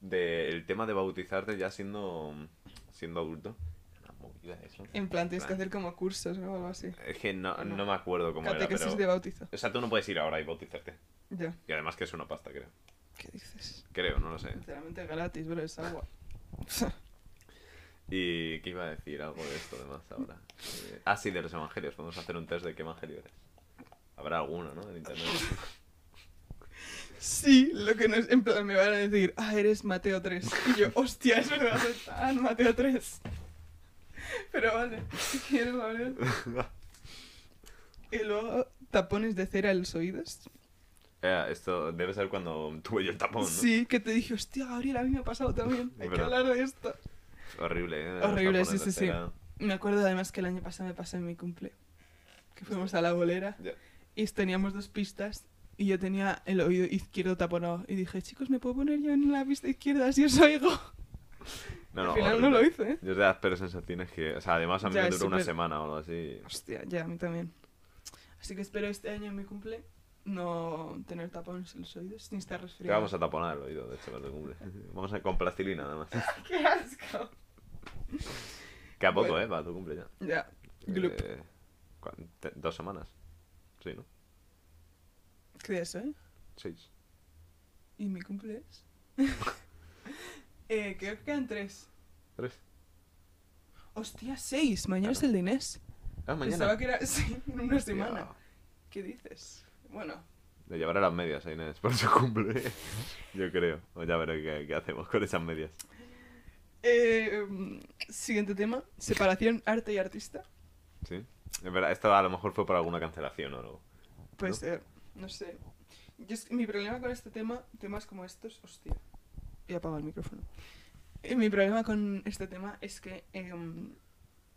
Del tema de bautizarte ya siendo, siendo adulto. Eso. En plan, tienes que hacer como cursos o algo así. Es que no, No. no me acuerdo cómo era, Catequesis pero... de bautizo. O sea, tú no puedes ir ahora y bautizarte. Ya. Y además que es una pasta, creo. ¿Qué dices? Creo, no lo sé. Sinceramente gratis, bro, es agua. ¿Y qué iba a decir? Algo de esto además ahora. Eh, ah, sí, de los evangelios. Podemos hacer un test de qué evangelio eres. Habrá alguno, ¿no? En internet. Sí, lo que no es. En plan, me van a decir, ah, eres Mateo 3. Y yo, hostia, es verdad, tan Mateo 3. Pero vale, si quieres. Y luego, tapones de cera en los oídos. Eh, esto debe ser cuando tuve yo el tapón, ¿no? Sí, que te dije, hostia, Gabriel, a mí me ha pasado también. Hay que hablar de esto. Horrible, ¿eh? Horrible, sí, de sí, sí. Me acuerdo además que el año pasado me pasó en mi cumple. Que fuimos a la bolera Ya. y teníamos dos pistas y yo tenía el oído izquierdo taponado. Y dije, chicos, ¿me puedo poner yo en la pista izquierda si os oigo? No, Al no, final no horrible. lo hice, ¿eh? Yo te das peores sensaciones que... O sea, además a mí Ya, me duró una súper- semana o algo así. Hostia, ya, a mí también. Así que espero este año en mi cumple no tener tapones en los oídos ni estar resfriado. vamos a taponar el oído, de hecho, para tu cumple. Vamos a con plastilina, nada más. ¡Qué asco! Que a poco, Bueno. ¿eh? Para tu cumple ya. Ya. Eh, ¿cuán- te- ¿Dos semanas? Sí, ¿no? ¿Qué día es hoy? Seis. ¿Y mi cumple es? eh, creo que quedan tres. ¿Tres? Hostia, seis. Mañana Claro. es el de Inés. Ah, mañana. Pensaba que era sí, en una semana. ¿Qué dices? Bueno, Le llevaré las medias a Inés por su cumple. Yo creo. O ya veré qué, qué hacemos con esas medias. eh, siguiente tema: separación arte y artista. ¿Sí? Es verdad, esto a lo mejor fue por alguna cancelación o algo. Puede ¿No? ser, no sé. Yo mi problema con este tema, temas como estos, hostia, he apagado el micrófono. Eh, mi problema con este tema es que em,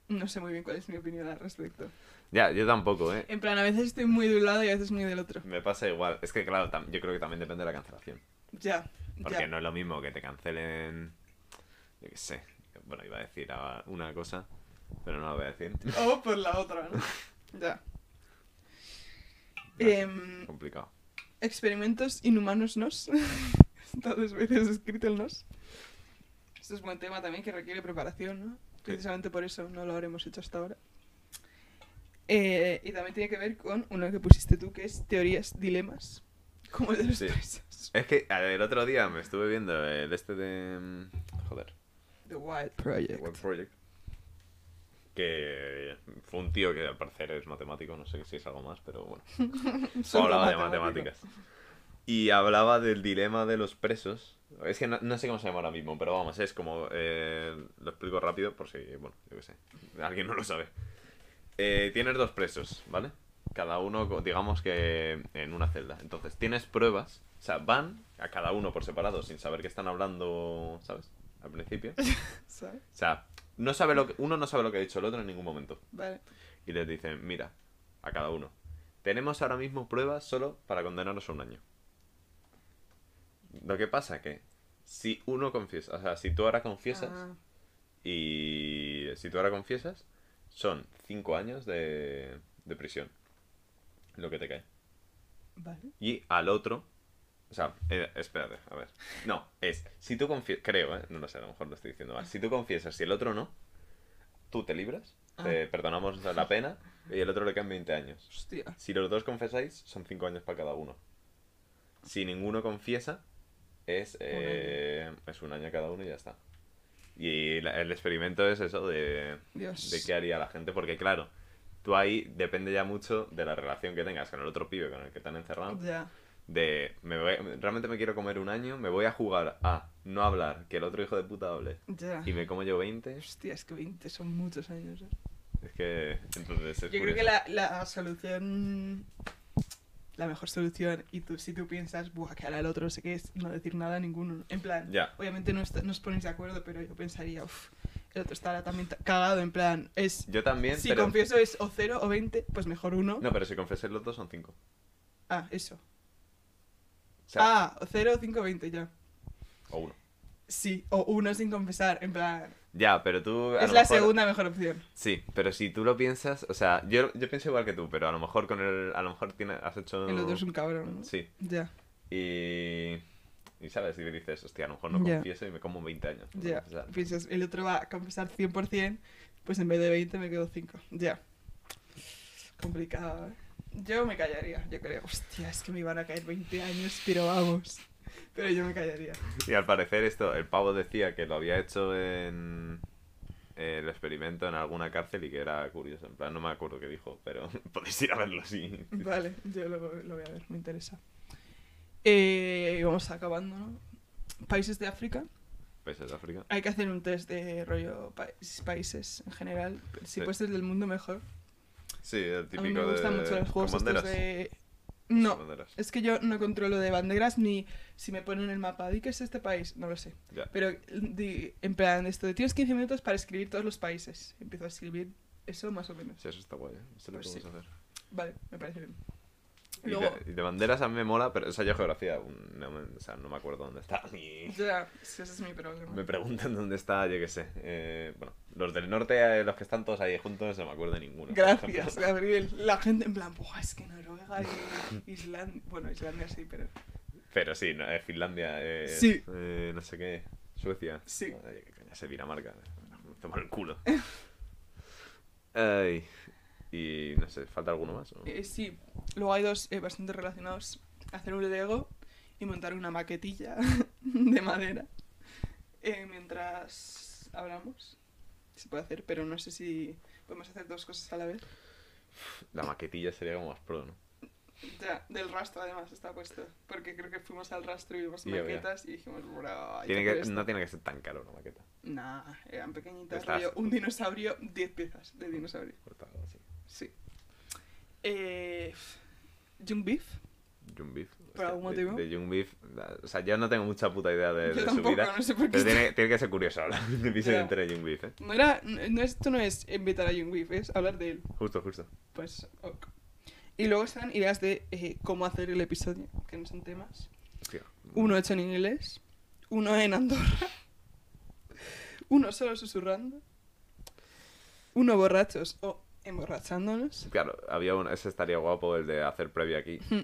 no sé muy bien cuál es mi opinión al respecto. Ya, yo tampoco, ¿eh? En plan, a veces estoy muy de un lado y a veces muy del otro. Me pasa igual. Es que, claro, yo creo que también depende de la cancelación. Ya, Porque ya. no es lo mismo que te cancelen. Yo qué sé. Bueno, iba a decir una cosa, pero no lo voy a decir. O por la otra, ¿no? ya. Em, Complicado. experimentos inhumanos nos. Dos veces escrito el nos. Esto es buen tema también que requiere preparación, ¿no? Precisamente por eso no lo habremos hecho hasta ahora. Eh, y también tiene que ver con uno que pusiste tú, que es teorías, dilemas. Como el de los Sí. presos. Es que a ver, el otro día me estuve viendo el este de. mm, Joder. The Wild The Project. Que fue un tío que al parecer es matemático, no sé si es algo más, pero bueno. Hablaba de matemáticas. Y hablaba del dilema de los presos. Es que no, no sé cómo se llama ahora mismo, pero vamos, es como. eh, lo explico rápido por si, bueno, yo qué sé. Alguien no lo sabe. Eh, tienes dos presos, ¿vale? Cada uno, digamos que en una celda. Entonces, tienes pruebas. O sea, van a cada uno por separado sin saber que están hablando, ¿sabes? Al principio. ¿Sabes? O sea, no sabe lo que, uno no sabe lo que ha dicho el otro en ningún momento. Vale. Y les dicen, mira, a cada uno. Tenemos ahora mismo pruebas solo para condenarnos a un año. Lo que pasa que si uno confiesa, o sea, si tú ahora confiesas Ah, y si tú ahora confiesas, son cinco años de, de prisión. Lo que te cae. vale. Y al otro, o sea, eh, espérate, a ver. No, es, si tú confiesas, creo, ¿eh? No lo sé, a lo mejor lo estoy diciendo mal. Si tú confiesas y el otro no, tú te libras, te Ah. perdonamos la pena y el otro le caen 20 años. Hostia. Si los dos confesáis, son 5 años para cada uno. Si ninguno confiesa, es, eh, es un año cada uno y ya está. Y la- el experimento es eso de, Dios. de qué haría la gente, porque claro, tú ahí depende ya mucho de la relación que tengas con el otro pibe con el que te han encerrado. Ya. De, me voy- realmente me quiero comer un año, me voy a jugar a no hablar, que el otro hijo de puta hable, Ya. y me como yo 20. Hostia, es que 20 son muchos años. ¿eh? Es que, entonces, es Yo creo curioso. que la, la solución. La mejor solución, y tú, si tú piensas, buah, que ahora el otro no sé qué es, no decir nada a ninguno. En plan, obviamente no, est- no os ponéis de acuerdo, pero yo pensaría, uff, el otro estará también ta- cagado. En plan, es. Yo también, Si pero... confieso es o 0 o 20, pues mejor uno. No, pero si confesé los dos son 5. Ah, eso. O sea, ah, 0, 5, 20, ya. o uno. Sí, o uno sin confesar, en plan. Ya, pero tú... Es lo la mejor- segunda mejor opción. Sí, pero si tú lo piensas, o sea, yo, yo pienso igual que tú, pero a lo mejor con el... A lo mejor tiene, has hecho... El otro es un cabrón. ¿no? Sí, Ya, y... Y sabes, y dices, hostia, a lo mejor no confieso y me como 20 años. ya. Piensas, el otro va a confesar 100%, pues en vez de 20 me quedo 5. Ya. Complicado, ¿eh? Yo me callaría, yo creo. Hostia, es que me iban a caer 20 años, pero vamos. Pero yo me callaría. Y al parecer esto, el pavo decía que lo había hecho en el experimento en alguna cárcel y que era curioso. En plan, no me acuerdo qué dijo, pero podéis ir a verlo si... Vale, yo lo, lo voy a ver, me interesa. Eh, vamos acabando, ¿no? Países de África. Países de África. Hay que hacer un test de rollo país- países en general. Si Sí. puedes ser del mundo, mejor. Sí, el típico A mí me gustan de... mucho los juegos estos de... No, banderas. es que yo no controlo de banderas ni si me ponen el mapa. ¿Di que es este país? No lo sé. Ya. Pero di- en plan, esto de tienes 15 minutos para escribir todos los países. Empiezo a escribir eso más o menos. Sí, eso está guay. ¿eh? Eso lo Pues hacer. Vale, me parece bien. Y, Luego, de, y de banderas a mí me mola, pero o sea, yo geografía, no me, o sea, no me acuerdo dónde está. Ni ya, ese es mi problema. me preguntan dónde está, yo qué sé. Eh, bueno, los del norte, eh, los que están todos ahí juntos, no me acuerdo de ninguno. Gracias. Gabriel. La gente en plan, Buah, es que Noruega y Islandia. Bueno, Islandia sí, pero. Pero sí, no, eh, Finlandia, eh, Sí. eh, no sé qué, Suecia. Sí. Ay, qué coño, sé Dinamarca. El culo. Ay, y no sé, ¿falta alguno más? no? Eh, sí, luego hay dos eh, bastante relacionados. Hacer un Lego y montar una maquetilla de madera eh, mientras hablamos. Se puede hacer, pero no sé si podemos hacer dos cosas a la vez. La maquetilla sería como más pro, ¿no? Ya, del rastro además está puesto. Porque creo que fuimos al rastro y vimos Ya, ya. maquetas y dijimos, bro, Tiene que hacer que, esto". no tiene que ser tan caro una maqueta. Nah, eran pequeñitas. Rollo, un dinosaurio, 10 piezas de dinosaurio. Cortado así. Sí. Eh, Jung Beef. Young Beef. ¿Por algún motivo? De, Young Beef. O sea, yo no tengo mucha puta idea de, su vida. no sé por qué. Pero tiene, tiene que ser curioso hablar de de Young Beef, ¿eh? No era, no, esto no es invitar a Jung Beef, es hablar de él. Justo, justo. Pues, ok. Y luego están ideas de eh, cómo hacer el episodio, que no son temas. Hostia. Uno hecho en inglés, uno en Andorra, uno solo susurrando, uno borrachos o emborrachándonos. Claro, había un, ese estaría guapo, el de hacer previa aquí. Hmm.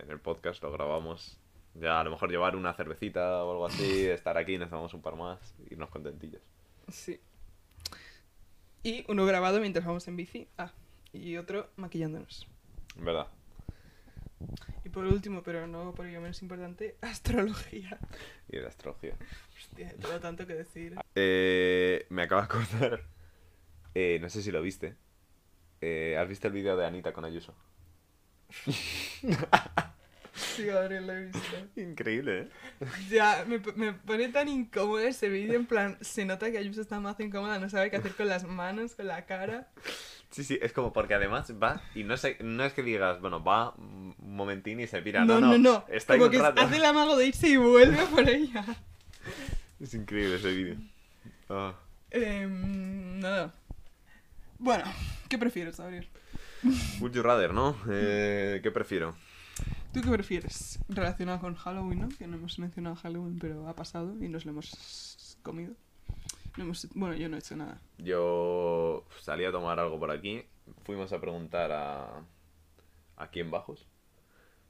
En el podcast lo grabamos. Ya a lo mejor llevar una cervecita o algo así, estar aquí, nos tomamos un par más, irnos contentillos. Sí. Y uno grabado mientras vamos en bici. Ah, y otro maquillándonos. Verdad. Y por último, pero no por ello menos importante, astrología. Y de astrología. Hostia, tengo tanto que decir. Eh, me acabo de acordar. eh, no sé si lo viste. Eh, ¿Has visto el vídeo de Anita con Ayuso? Sí, Gabriel, lo he visto. Increíble, ¿eh? Ya, me, me pone tan incómodo ese vídeo, en plan, se nota que Ayuso está más incómoda, no sabe qué hacer con las manos, con la cara. Sí, sí, es como porque además va y no sé, no es que digas, bueno, va un momentín y se pira. no, No, no, no. Está Como que rato. hace el amago de irse y vuelve por ella. Es increíble ese vídeo. Ah. Em, nada. Bueno, ¿qué prefieres, Gabriel? Would you rather, ¿no? Eh, ¿Qué prefiero? ¿Tú qué prefieres? Relacionado con Halloween, ¿no? Que no hemos mencionado Halloween, pero ha pasado y nos lo hemos comido. No hemos... Bueno, yo no he hecho nada. Yo salí a tomar algo por aquí. Fuimos a preguntar a. ¿Aquí en Bajos?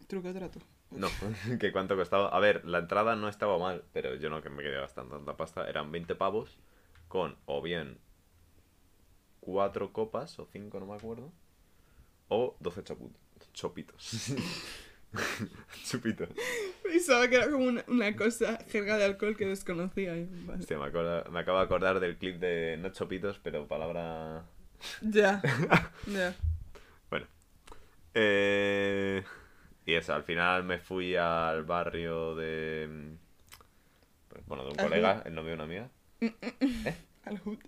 Truco o trato. No, que cuánto costaba. A ver, la entrada no estaba mal, pero yo no que me quedé gastando tanta pasta. Eran 20 pavos con o bien cuatro copas o cinco, no me acuerdo, o 12 chapu- chopitos. Chupitos. Pensaba que era como una, una cosa, jerga de alcohol que desconocía. vale. Hostia, me, acorda- me acabo de acordar del clip de no chopitos, pero palabra... Ya, ya. Bueno. Eh, Y eso, al final me fui al barrio de... mm, Bueno, de un Al colega, el novio de una amiga. Al hood. Al Hood.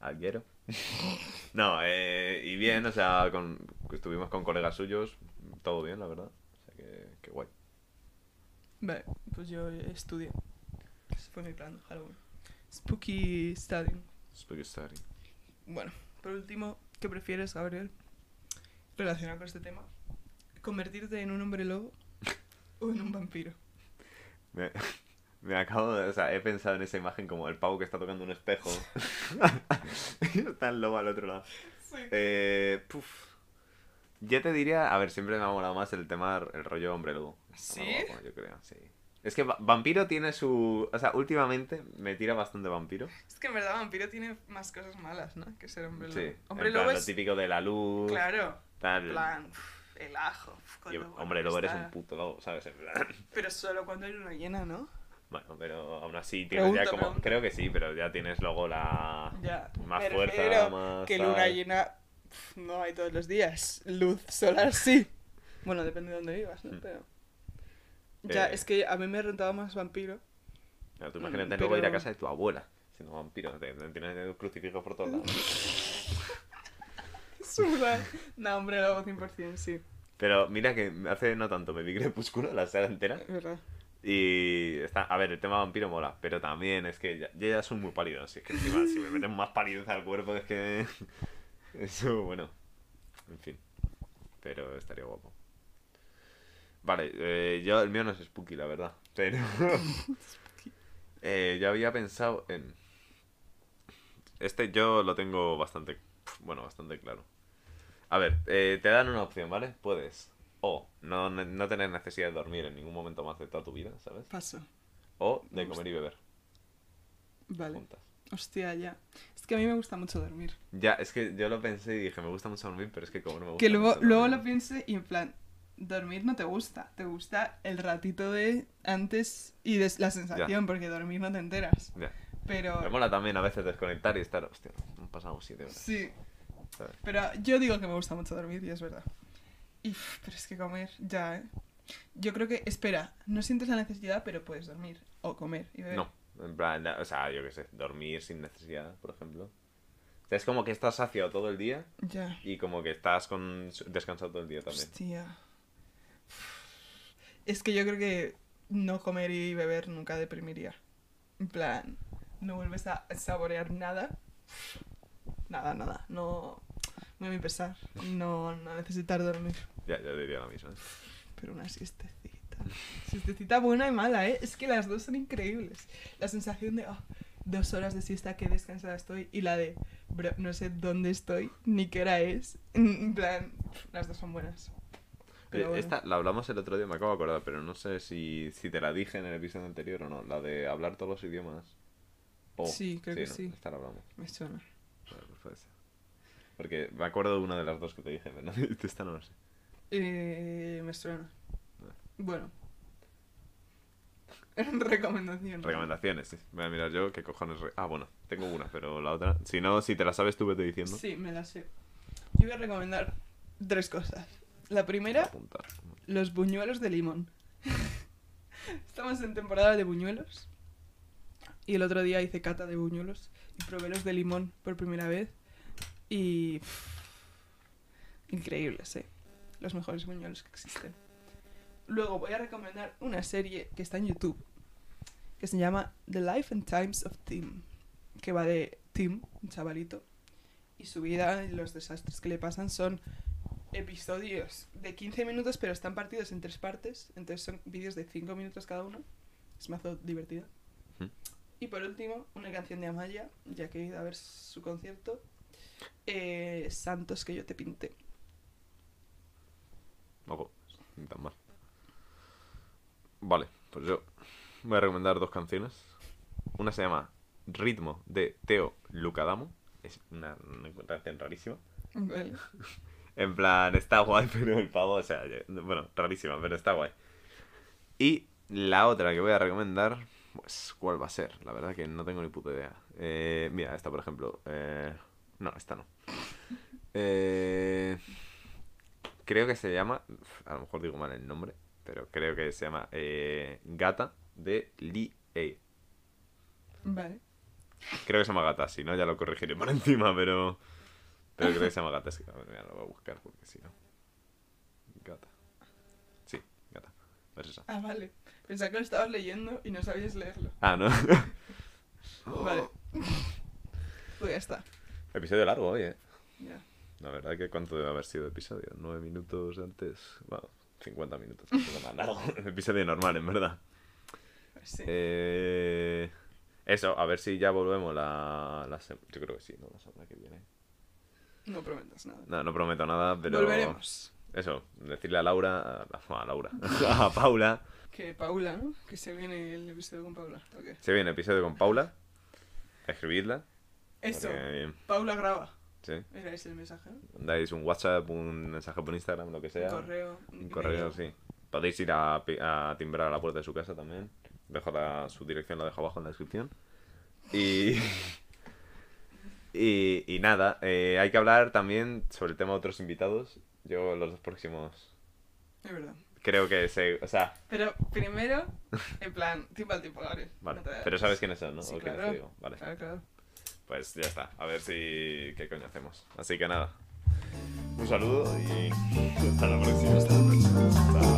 Al Guero. No, eh, y bien, o sea, con, estuvimos con colegas suyos, todo bien, la verdad. O sea que, que guay. Vale, pues yo estudié. Ese fue mi plan, Halloween. Spooky Studying. Spooky Story. Bueno, por último, ¿qué prefieres, Gabriel? Relacionado con este tema. ¿Convertirte en un hombre lobo o en un vampiro? Me, acabo de... O sea, he pensado en esa imagen como el pavo que está tocando un espejo. y está el lobo al otro lado. Sí. Eh, puf. Yo te diría... A ver, siempre me ha molado más el tema, el rollo hombre lobo. ¿Sí? Guapo, yo creo, sí. Es que va- vampiro tiene su... O sea, últimamente me tira bastante vampiro. Es que en verdad vampiro tiene más cosas malas, ¿no? Que ser hombre lobo. Sí. Hombre en plan, lobo lo es... típico de la luz. Claro. Tal. En plan, el ajo. uf, con Y, lo bueno hombre, lobo eres está. un puto lobo, ¿sabes? En plan, Pero solo cuando hay una llena, ¿no? Bueno, pero aún así tienes Pregunta, ya como... pregunta. Creo que sí, pero ya tienes luego la... Ya. Más fuerza, más Que tal. luna llena no hay todos los días. Luz solar sí. Bueno, depende de dónde vivas, ¿no? Mm. Pero... Ya, Eh, es que a mí me rentaba más vampiro. no, tú Mm, imagínate luego ir a pero- casa de tu abuela siendo vampiro. Tienes crucifijos por todos lados. Suda. no, hombre, lo hago 100%, sí. Pero mira que hace no tanto me vi Crepúsculo, la saga entera. Es verdad. Y está, a ver, el tema vampiro mola, pero también es que ya, ya soy muy pálido, así que encima si me meten más palidez al cuerpo es que... Eso, bueno, en fin, pero estaría guapo. Vale, eh, yo el mío no es spooky, la verdad, pero... eh, yo había pensado en... Este yo lo tengo bastante, bueno, bastante claro. A ver, eh, te dan una opción, ¿vale? Puedes o no, no tener necesidad de dormir en ningún momento más de toda tu vida, ¿sabes? Paso. O Me de gusta. comer y beber Vale. juntas. Hostia, ya. Es que a mí me gusta mucho dormir. Ya, es que yo lo pensé y dije, me gusta mucho dormir, pero es que como no me gusta Que luego, mucho luego lo piense y en plan, dormir no te gusta. Te gusta el ratito de antes y de la sensación, porque dormir no te enteras. Ya. Pero... Me mola también a veces desconectar y estar, hostia, han pasado siete horas. Sí. ¿sabes? Pero yo digo que me gusta mucho dormir y es verdad. Uf, pero es que comer, ya, ¿eh? Yo creo que, espera, no sientes la necesidad, pero puedes dormir o comer y beber. No, en plan, o sea, yo qué sé, dormir sin necesidad, por ejemplo. O sea, es como que estás saciado todo el día Ya. y como que estás con descansado todo el día también. Hostia. Es que yo creo que no comer y beber nunca deprimiría. En plan, no vuelves a saborear nada. Nada, nada. No. Muy a mi pesar. No, no necesitar dormir. Ya, ya diría lo mismo. Pero una siestecita. Siestecita buena y mala, ¿eh? Es que las dos son increíbles. La sensación de, oh, dos horas de siesta, qué descansada estoy. Y la de, bro, no sé dónde estoy, ni qué hora es. En plan, las dos son buenas. Pero bueno. Esta la hablamos el otro día, me acabo de acordar, pero no sé si, si te la dije en el episodio anterior o no. La de hablar todos los idiomas. O- Sí, creo que ¿no? sí. Esta la hablamos. Me suena. Vale, pues puede ser. Porque me acuerdo de una de las dos que te dije, pero esta no lo sé. Eh, me suena. Vale. Bueno. Recomendación. Recomendaciones, sí. Voy a mirar yo qué cojones. re- Ah, bueno, tengo una, pero la otra. Si no, si te la sabes, tú vete diciendo. Sí, me la sé. Yo voy a recomendar tres cosas. La primera, los buñuelos de limón. Estamos en temporada de buñuelos. Y el otro día hice cata de buñuelos y probé los de limón por primera vez. Y. pff, increíbles, eh. Los mejores buñuelos que existen. Luego voy a recomendar una serie que está en YouTube. Que se llama The Life and Times of Tim. Que va de Tim, un chavalito. Y su vida y los desastres que le pasan son episodios de 15 minutos, pero están partidos en tres partes. Entonces son vídeos de 5 minutos cada uno. Es mazo divertido. Y por último, una canción de Amaya, ya que he ido a ver su concierto. Eh, Santos que yo te pinté. Ni tan mal. Vale, pues yo voy a recomendar dos canciones. Una se llama Ritmo de Teo Lucadamo. Es una, una canción rarísima. Vale. En plan, está guay, pero el pavo, o sea, yo- bueno, rarísima, pero está guay. Y la otra que voy a recomendar, pues, ¿cuál va a ser? La verdad que no tengo ni puta idea. Eh, mira, esta, por ejemplo. Eh, no, esta no. Eh, creo que se llama, a lo mejor digo mal el nombre, pero creo que se llama eh, Gata de Lee A. Vale. Creo que se llama Gata, si no ya lo corregiré por encima, pero... Pero creo que se llama Gata, es que a ver, mira, lo voy a buscar porque si no... Gata. Sí, Gata. Es esa. Ah, vale. Pensaba que lo estabas leyendo y no sabías leerlo. Ah, no. Vale. Pues ya está. Episodio largo hoy, eh. Ya. La verdad que cuánto debe haber sido el episodio. Nueve minutos antes. Bueno, 50 minutos. tan largo. episodio normal, en verdad. Pues sí. Eh... Eso, a ver si ya volvemos la, la sem- Yo creo que sí, ¿no? La semana que viene. No prometas nada. No, no prometo nada, pero... Volveremos. Eso, decirle a Laura... A, a Laura. a Paula. Que Paula, ¿no? Que se viene el episodio con Paula. Se viene episodio con Paula. Escribidla. Eso. porque, Paula graba. sí. Era ese el mensaje. Dais un WhatsApp, un mensaje por Instagram, lo que sea. Un correo. Un correo, sí. Podéis ir a, a timbrar a la puerta de su casa también. Dejo la- su dirección, la dejo abajo en la descripción. Y. y, y nada, eh, hay que hablar también sobre el tema de otros invitados. Yo, los dos próximos Es verdad. creo que se. O sea, Pero primero, en plan, tiempo al tiempo, Gabriel. vale. No Pero sabes quiénes son, ¿no? Sí, ¿O quiénes claro. te digo? Vale. Claro, claro. Pues ya está. A ver si. ¿Qué coño hacemos? Así que nada. Un saludo y. Hasta la próxima. Hasta la próxima.